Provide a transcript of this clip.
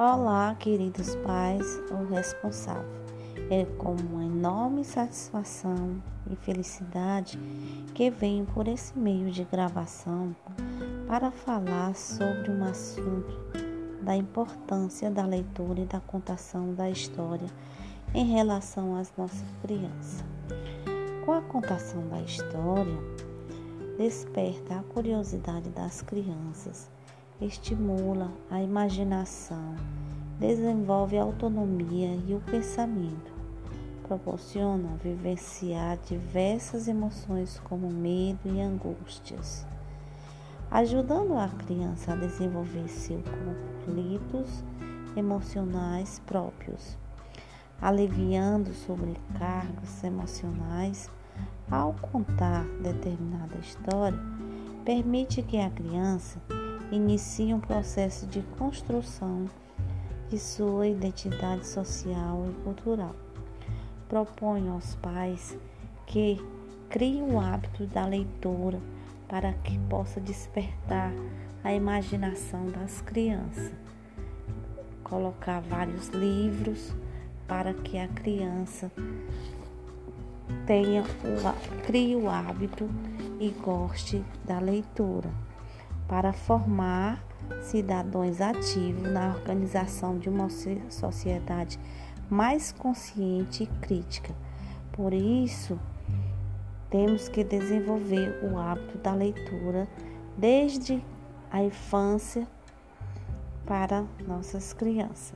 Olá, queridos pais ou responsável. É com uma enorme satisfação e felicidade que venho por esse meio de gravação para falar sobre um assunto da importância da leitura e da contação da história em relação às nossas crianças. Com a contação da história, desperta a curiosidade das crianças estimula a imaginação, desenvolve a autonomia e o pensamento, proporciona vivenciar diversas emoções como medo e angústias, ajudando a criança a desenvolver seus conflitos emocionais próprios, aliviando sobrecargas emocionais. Ao contar determinada história, permite que a criança inicia um processo de construção de sua identidade social e cultural. Propõe aos pais que criem o hábito da leitura para que possa despertar a imaginação das crianças. Colocar vários livros para que a criança tenha o, crie o hábito e goste da leitura para formar cidadãos ativos na organização de uma sociedade mais consciente e crítica. Por isso, temos que desenvolver o hábito da leitura desde a infância para nossas crianças.